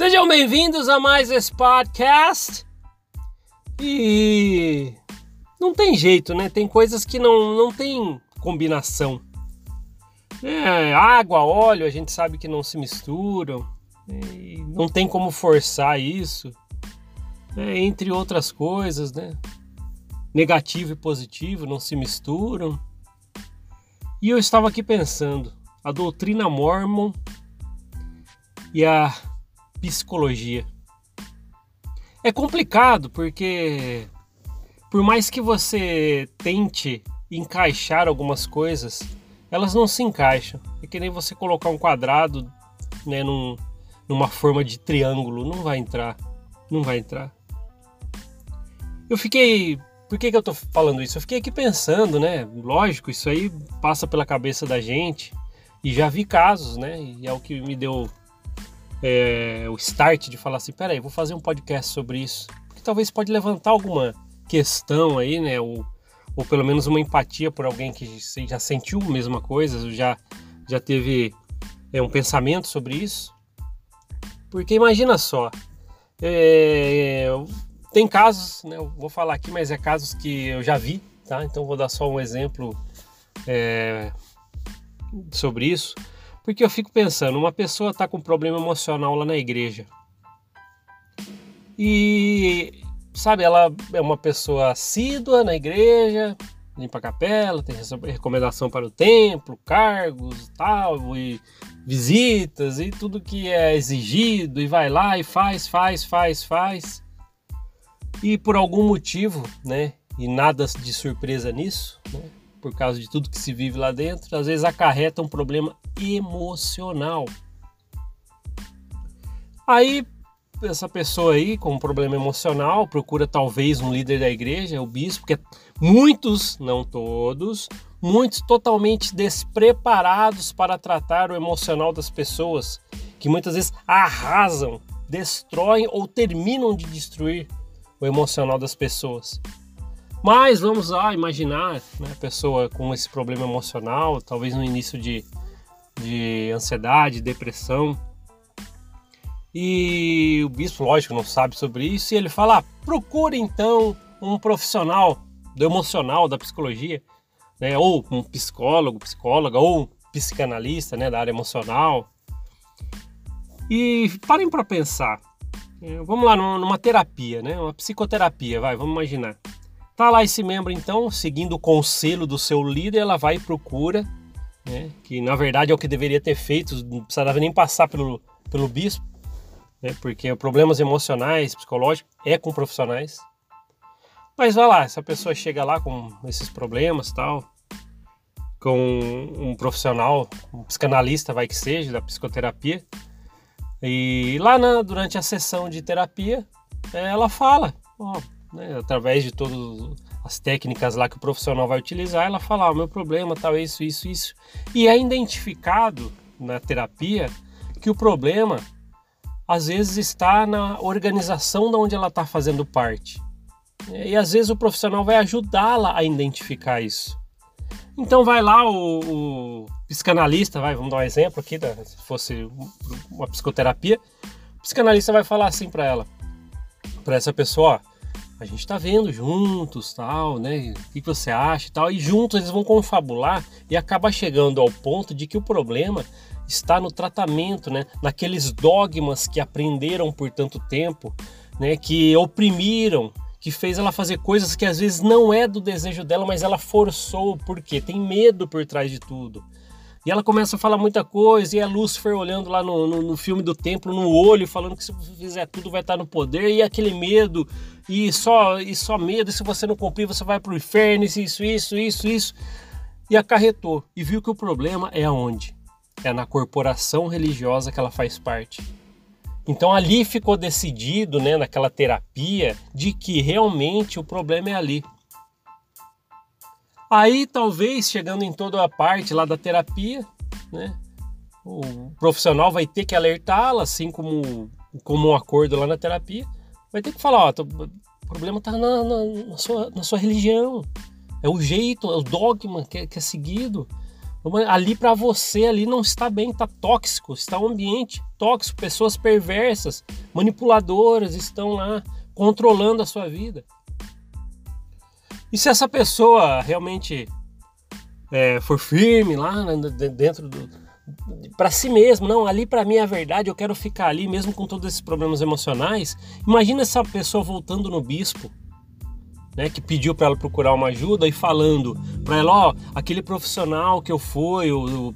Sejam bem-vindos a mais esse podcast. E não tem jeito, né? Tem coisas que não, não tem combinação. É, água, óleo, a gente sabe que não se misturam. não tem como forçar isso. É, entre outras coisas, né? Negativo e positivo não se misturam. E eu estava aqui pensando, a doutrina mormon e a psicologia. É complicado porque por mais que você tente encaixar algumas coisas, elas não se encaixam. É que nem você colocar um quadrado né, num, numa forma de triângulo, não vai entrar, não vai entrar. Eu fiquei, por que, que eu tô falando isso? Eu fiquei aqui pensando, né? Lógico, isso aí passa pela cabeça da gente e já vi casos, né? E é o que me deu é, o start de falar assim, peraí, vou fazer um podcast sobre isso. Porque talvez pode levantar alguma questão aí, né? Ou, ou pelo menos uma empatia por alguém que já sentiu a mesma coisa, já, já teve é, um pensamento sobre isso. Porque imagina só, é, tem casos, né? Eu vou falar aqui, mas é casos que eu já vi, tá? Então vou dar só um exemplo é, sobre isso. Porque eu fico pensando, uma pessoa está com problema emocional lá na igreja. E, sabe, ela é uma pessoa assídua na igreja, limpa a capela, tem recomendação para o templo, cargos tal, e visitas e tudo que é exigido, e vai lá e faz, faz, faz, faz. E por algum motivo, né, e nada de surpresa nisso, né, por causa de tudo que se vive lá dentro, às vezes acarreta um problema emocional. Aí essa pessoa aí com um problema emocional procura talvez um líder da igreja, o bispo, que é muitos, não todos, muitos totalmente despreparados para tratar o emocional das pessoas, que muitas vezes arrasam, destroem ou terminam de destruir o emocional das pessoas. Mas vamos lá imaginar né, pessoa com esse problema emocional, talvez no início de, de ansiedade, depressão. E o bispo, lógico, não sabe sobre isso, e ele fala: ah, procure então um profissional do emocional, da psicologia, né, ou um psicólogo, psicóloga, ou um psicanalista né, da área emocional. E parem para pensar. É, vamos lá, numa terapia, né, uma psicoterapia, vai, vamos imaginar. Tá lá esse membro então, seguindo o conselho do seu líder, ela vai e procura, né, que na verdade é o que deveria ter feito, não precisava nem passar pelo, pelo bispo, né, porque problemas emocionais, psicológicos, é com profissionais. Mas vai lá, essa pessoa chega lá com esses problemas tal, com um profissional, um psicanalista, vai que seja, da psicoterapia, e lá na, durante a sessão de terapia, ela fala, ó, né, através de todas as técnicas lá que o profissional vai utilizar, ela fala: ah, o meu problema tal, isso, isso, isso. E é identificado na terapia que o problema às vezes está na organização da onde ela está fazendo parte. E às vezes o profissional vai ajudá-la a identificar isso. Então vai lá o, o, psicanalista, vai, vamos dar um exemplo aqui, né, se fosse uma psicoterapia, o psicanalista vai falar assim para ela, para essa pessoa, ó, a gente está vendo juntos, tal, né? O que você acha e tal. E juntos eles vão confabular e acaba chegando ao ponto de que o problema está no tratamento, né? Naqueles dogmas que aprenderam por tanto tempo, né? Que oprimiram, que fez ela fazer coisas que às vezes não é do desejo dela, mas ela forçou, porque tem medo por trás de tudo. E ela começa a falar muita coisa, e é Lúcifer olhando lá no, no, no, filme do templo, no olho, falando que se você fizer tudo vai estar no poder, e aquele medo, e só, e só medo, e se você não cumprir você vai para o inferno, isso, isso, isso, isso. E acarretou. E viu que o problema é aonde? É na corporação religiosa que ela faz parte. Então ali ficou decidido, né, naquela terapia, de que realmente o problema é ali. Aí talvez chegando em toda a parte lá da terapia, né? O profissional vai ter que alertá-la, assim como, como um acordo lá na terapia, vai ter que falar, ó, o problema está na, na, na, sua, na sua religião, é o jeito, é o dogma que é, que é seguido, Ali para você ali não está bem, está tóxico, está um ambiente tóxico, pessoas perversas, manipuladoras estão lá controlando a sua vida. E se essa pessoa realmente é, for firme lá dentro do para si mesmo, não, ali para mim é a verdade, eu quero ficar ali mesmo com todos esses problemas emocionais. Imagina essa pessoa voltando no bispo, né, que pediu para ela procurar uma ajuda e falando para ela, ó, aquele profissional que eu fui, o, o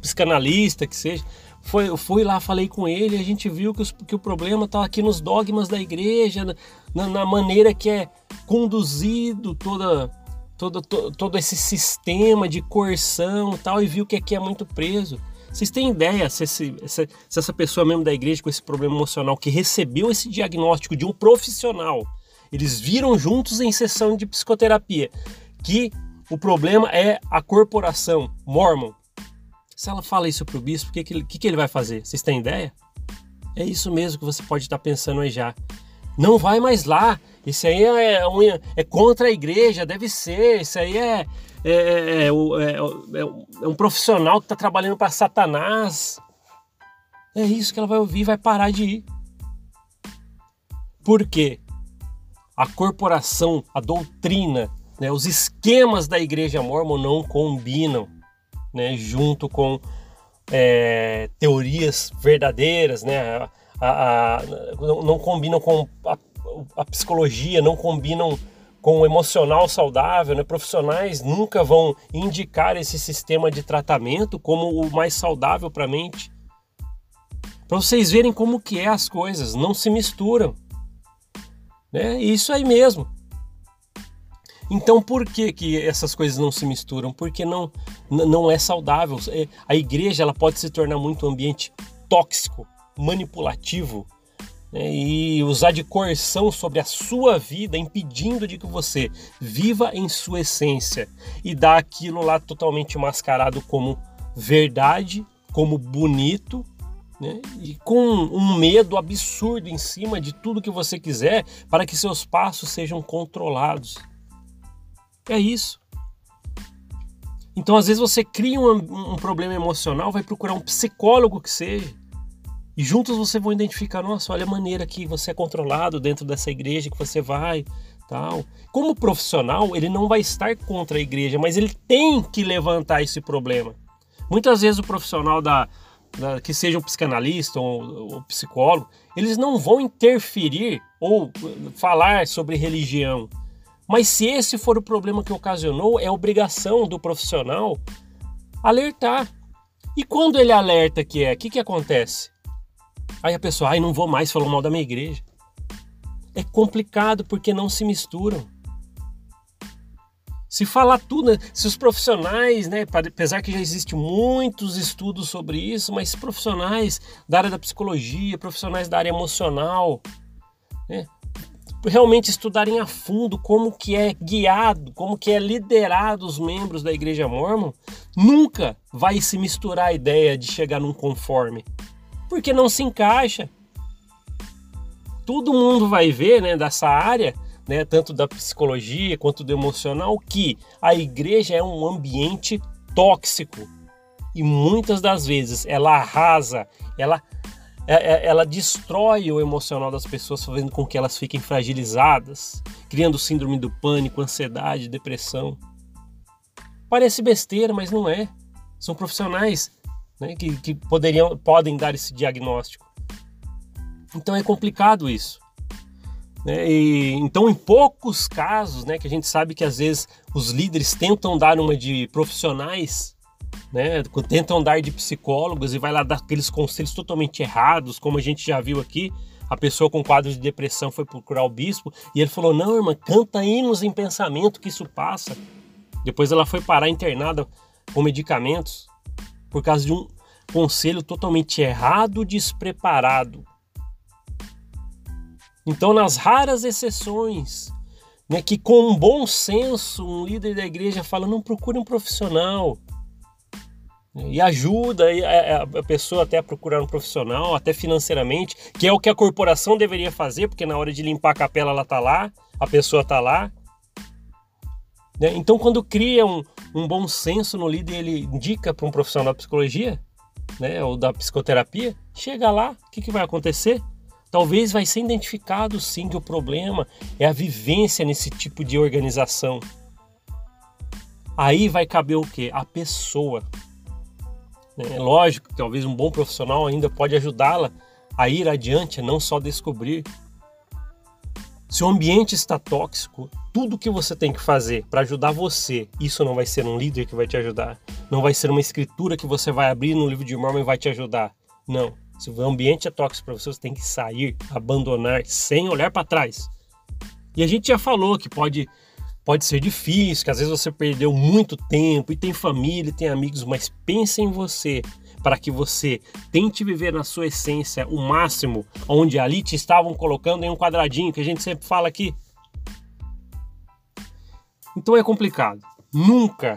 psicanalista que seja, foi, eu fui lá, falei com ele, a gente viu que, os, que o problema está aqui nos dogmas da igreja, na, na, maneira que é conduzido toda, toda, to, todo esse sistema de coerção e tal, e viu que aqui é muito preso. Vocês têm ideia se, esse, se, se essa pessoa mesmo da igreja com esse problema emocional que recebeu esse diagnóstico de um profissional eles viram juntos em sessão de psicoterapia que o problema é a corporação Mormon. Se ela fala isso para o bispo, o que, que, que, ele vai fazer? Vocês têm ideia? É isso mesmo que você pode estar pensando aí já. Não vai mais lá. Isso aí é, é, é contra a igreja, deve ser. Isso aí é, é, é, é, é um profissional que está trabalhando para Satanás. É isso que ela vai ouvir, vai parar de ir. Por quê? a corporação, a doutrina, né, os esquemas da igreja mormon não combinam né, junto com é, teorias verdadeiras, né, a, a, não, não, combinam com a, a, psicologia, não combinam com o emocional saudável. Né, profissionais nunca vão indicar esse sistema de tratamento como o mais saudável para a mente. Para vocês verem como que é as coisas, não se misturam. Né? Isso aí mesmo. Então por que, que essas coisas não se misturam? Porque não, não é saudável. É, a igreja ela pode se tornar muito um ambiente tóxico, manipulativo né? e usar de coerção sobre a sua vida, impedindo de que você viva em sua essência e dá aquilo lá totalmente mascarado como verdade, como bonito né? e com um medo absurdo em cima de tudo que você quiser para que seus passos sejam controlados. É isso. Então, às vezes, você cria um, um problema emocional, vai procurar um psicólogo que seja, e juntos você vão identificar: nossa, olha a maneira que você é controlado dentro dessa igreja que você vai. Tal. Como profissional, ele não vai estar contra a igreja, mas ele tem que levantar esse problema. Muitas vezes o profissional da, que seja um psicanalista ou, ou psicólogo, eles não vão interferir ou falar sobre religião. Mas se esse for o problema que ocasionou, é obrigação do profissional alertar. E quando ele alerta que é, o que, que acontece? Aí a pessoa, ai, não vou mais falar mal da minha igreja. É complicado porque não se misturam. Se falar tudo, né? se os profissionais, né, apesar que já existem muitos estudos sobre isso, mas profissionais da área da psicologia, profissionais da área emocional, né, realmente estudarem a fundo como que é guiado, como que é liderado os membros da igreja mormon, nunca vai se misturar a ideia de chegar num conforme, porque não se encaixa. Todo mundo vai ver, né, dessa área, né, tanto da psicologia quanto do emocional, que a igreja é um ambiente tóxico e muitas das vezes ela arrasa, ela ela destrói o emocional das pessoas, fazendo com que elas fiquem fragilizadas, criando síndrome do pânico, ansiedade, depressão. Parece besteira, mas não é. São profissionais né, que, que poderiam, podem dar esse diagnóstico. Então é complicado isso. Né? E, então, em poucos casos, né, que a gente sabe que às vezes os líderes tentam dar uma de profissionais, né, tentam dar de psicólogos e vai lá dar aqueles conselhos totalmente errados, como a gente já viu aqui. A pessoa com quadro de depressão foi procurar o bispo e ele falou: Não, irmã, canta hinos em pensamento que isso passa. Depois ela foi parar internada com medicamentos por causa de um conselho totalmente errado, despreparado. Então, nas raras exceções né, que com um bom senso um líder da igreja fala, não procure um profissional, e ajuda a pessoa até a procurar um profissional, até financeiramente, que é o que a corporação deveria fazer, porque na hora de limpar a capela ela está lá, a pessoa está lá. Né? Então, quando cria um, um bom senso no líder, ele indica para um profissional da psicologia, né, ou da psicoterapia, chega lá, o que, que vai acontecer? Talvez vai ser identificado sim que o problema é a vivência nesse tipo de organização. Aí vai caber o que? A pessoa. É lógico que talvez um bom profissional ainda pode ajudá-la a ir adiante, não só descobrir. Se o ambiente está tóxico, tudo que você tem que fazer para ajudar você, isso não vai ser um líder que vai te ajudar. Não vai ser uma escritura que você vai abrir no livro de Mormon e vai te ajudar. Não. Se o ambiente é tóxico para você, você tem que sair, abandonar, sem olhar para trás. E a gente já falou que pode pode ser difícil, que às vezes você perdeu muito tempo e tem família, tem amigos, mas pense em você para que você tente viver na sua essência o máximo, onde ali te estavam colocando em um quadradinho que a gente sempre fala aqui. Então é complicado. Nunca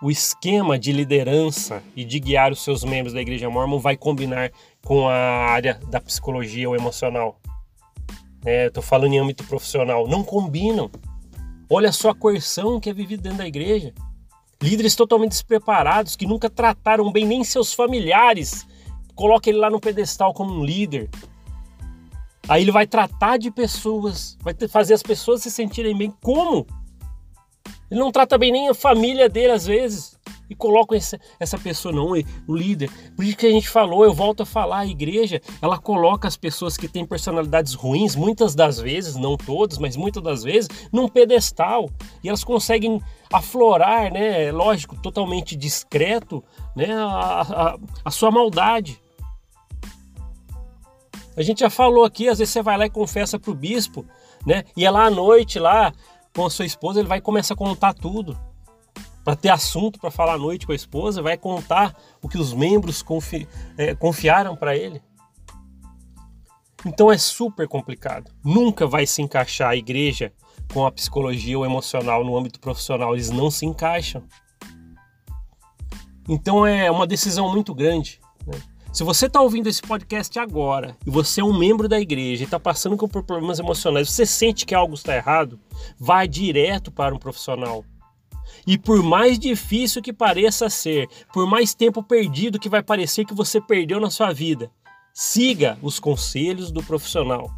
o esquema de liderança e de guiar os seus membros da Igreja Mormon vai combinar com a área da psicologia ou emocional. É, falando em âmbito profissional. Não combinam. Olha só a coerção que é vivida dentro da igreja. Líderes totalmente despreparados que nunca trataram bem nem seus familiares. Coloca ele lá no pedestal como um líder. Aí ele vai tratar de pessoas, vai fazer as pessoas se sentirem bem. Como? Ele não trata bem nem a família dele às vezes e colocam essa, essa pessoa, não, o líder. Por isso que a gente falou, eu volto a falar, a igreja, ela coloca as pessoas que têm personalidades ruins, muitas das vezes, não todas, mas muitas das vezes, num pedestal. E elas conseguem aflorar, né, lógico, totalmente discreto, né, a, a, a sua maldade. A gente já falou aqui, às vezes você vai lá e confessa pro bispo, né? E é lá à noite, lá com a sua esposa, ele vai começar a contar tudo para ter assunto para falar à noite com a esposa, vai contar o que os membros confi é, confiaram para ele. Então é super complicado. Nunca vai se encaixar a igreja com a psicologia ou emocional no âmbito profissional. Eles não se encaixam. Então é uma decisão muito grande. Né? Se você está ouvindo esse podcast agora e você é um membro da igreja e está passando por problemas emocionais, você sente que algo está errado, vai direto para um profissional e por mais difícil que pareça ser, por mais tempo perdido que vai parecer que você perdeu na sua vida, siga os conselhos do profissional.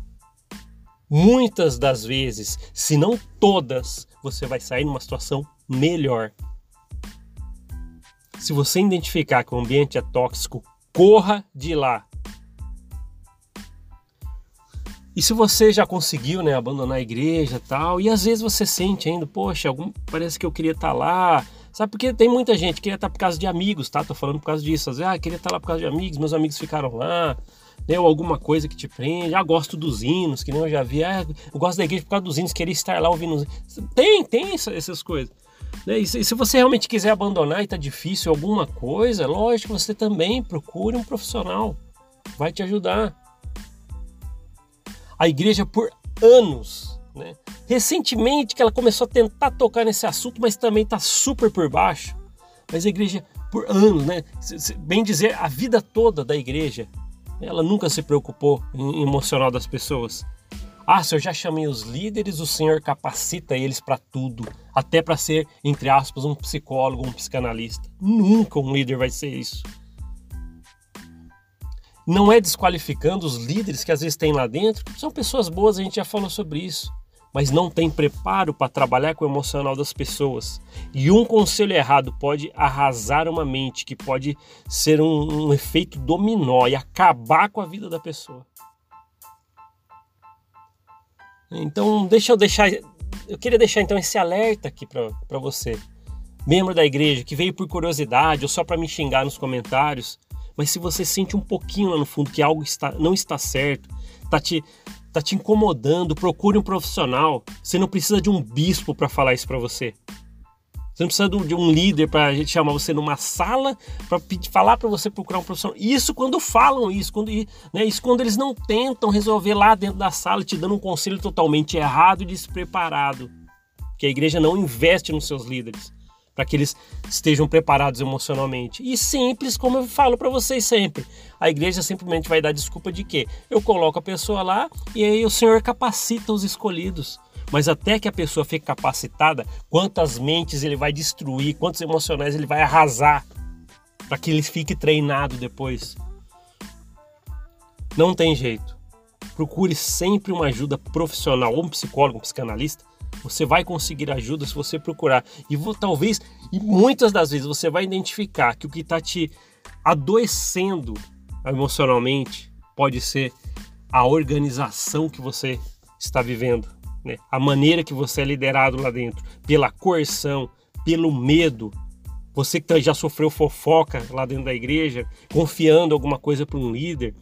Muitas das vezes, se não todas, você vai sair numa situação melhor. Se você identificar que o ambiente é tóxico, corra de lá. E se você já conseguiu, né, abandonar a igreja tal, e às vezes você sente ainda, poxa, algum, parece que eu queria estar tá lá, sabe? Porque tem muita gente que queria estar tá por causa de amigos, tá? Tô falando por causa disso, às vezes, ah, queria estar tá lá por causa de amigos, meus amigos ficaram lá, né, ou alguma coisa que te prende, ah, gosto dos hinos, que nem eu já vi, ah, eu gosto da igreja por causa dos hinos, queria estar lá ouvindo os Tem, tem essas coisas. Né? E se você realmente quiser abandonar e tá difícil alguma coisa, lógico, você também procure um profissional, vai te ajudar a igreja por anos. Né? Recentemente que ela começou a tentar tocar nesse assunto, mas também está super por baixo. Mas a igreja por anos, né? bem dizer, a vida toda da igreja, ela nunca se preocupou em emocional das pessoas. Ah, se eu já chamei os líderes, o Senhor capacita eles para tudo, até para ser, entre aspas, um psicólogo, um psicanalista. Nunca um líder vai ser isso. Não é desqualificando os líderes que às vezes tem lá dentro, são pessoas boas, a gente já falou sobre isso, mas não tem preparo para trabalhar com o emocional das pessoas. E um conselho errado pode arrasar uma mente, que pode ser um, um efeito dominó e acabar com a vida da pessoa. Então, deixa eu deixar. Eu queria deixar então esse alerta aqui para você, membro da igreja que veio por curiosidade ou só para me xingar nos comentários. Mas se você sente um pouquinho lá no fundo que algo está, não está certo, está te, tá te incomodando, procure um profissional. Você não precisa de um bispo para falar isso para você. Você não precisa de um líder para chamar você numa sala para falar para você procurar um profissional. Isso quando falam isso, quando, né, isso quando eles não tentam resolver lá dentro da sala, te dando um conselho totalmente errado e despreparado. Que a igreja não investe nos seus líderes para que eles estejam preparados emocionalmente. E simples, como eu falo para vocês sempre. A igreja simplesmente vai dar desculpa de quê? Eu coloco a pessoa lá e aí o Senhor capacita os escolhidos. Mas até que a pessoa fique capacitada, quantas mentes ele vai destruir, quantos emocionais ele vai arrasar para que ele fique treinado depois. Não tem jeito. Procure sempre uma ajuda profissional, ou um psicólogo, um psicanalista. Você vai conseguir ajuda se você procurar. E vou, talvez, e muitas das vezes, você vai identificar que o que está te adoecendo emocionalmente pode ser a organização que você está vivendo, né? a maneira que você é liderado lá dentro, pela coerção, pelo medo. Você que já sofreu fofoca lá dentro da igreja, confiando alguma coisa para um líder,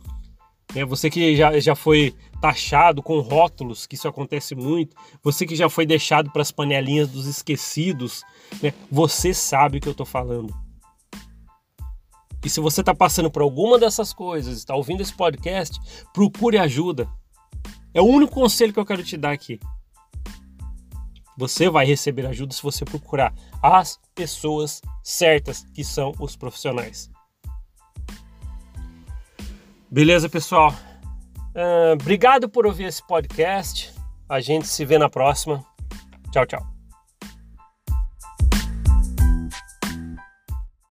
né? Você que já, já foi taxado com rótulos, que isso acontece muito, você que já foi deixado para as panelinhas dos esquecidos, né? você sabe o que eu estou falando. E se você está passando por alguma dessas coisas, está ouvindo esse podcast, procure ajuda. É o único conselho que eu quero te dar aqui. Você vai receber ajuda se você procurar as pessoas certas, que são os profissionais. Beleza, pessoal? Uh, obrigado por ouvir esse podcast. A gente se vê na próxima. Tchau, tchau.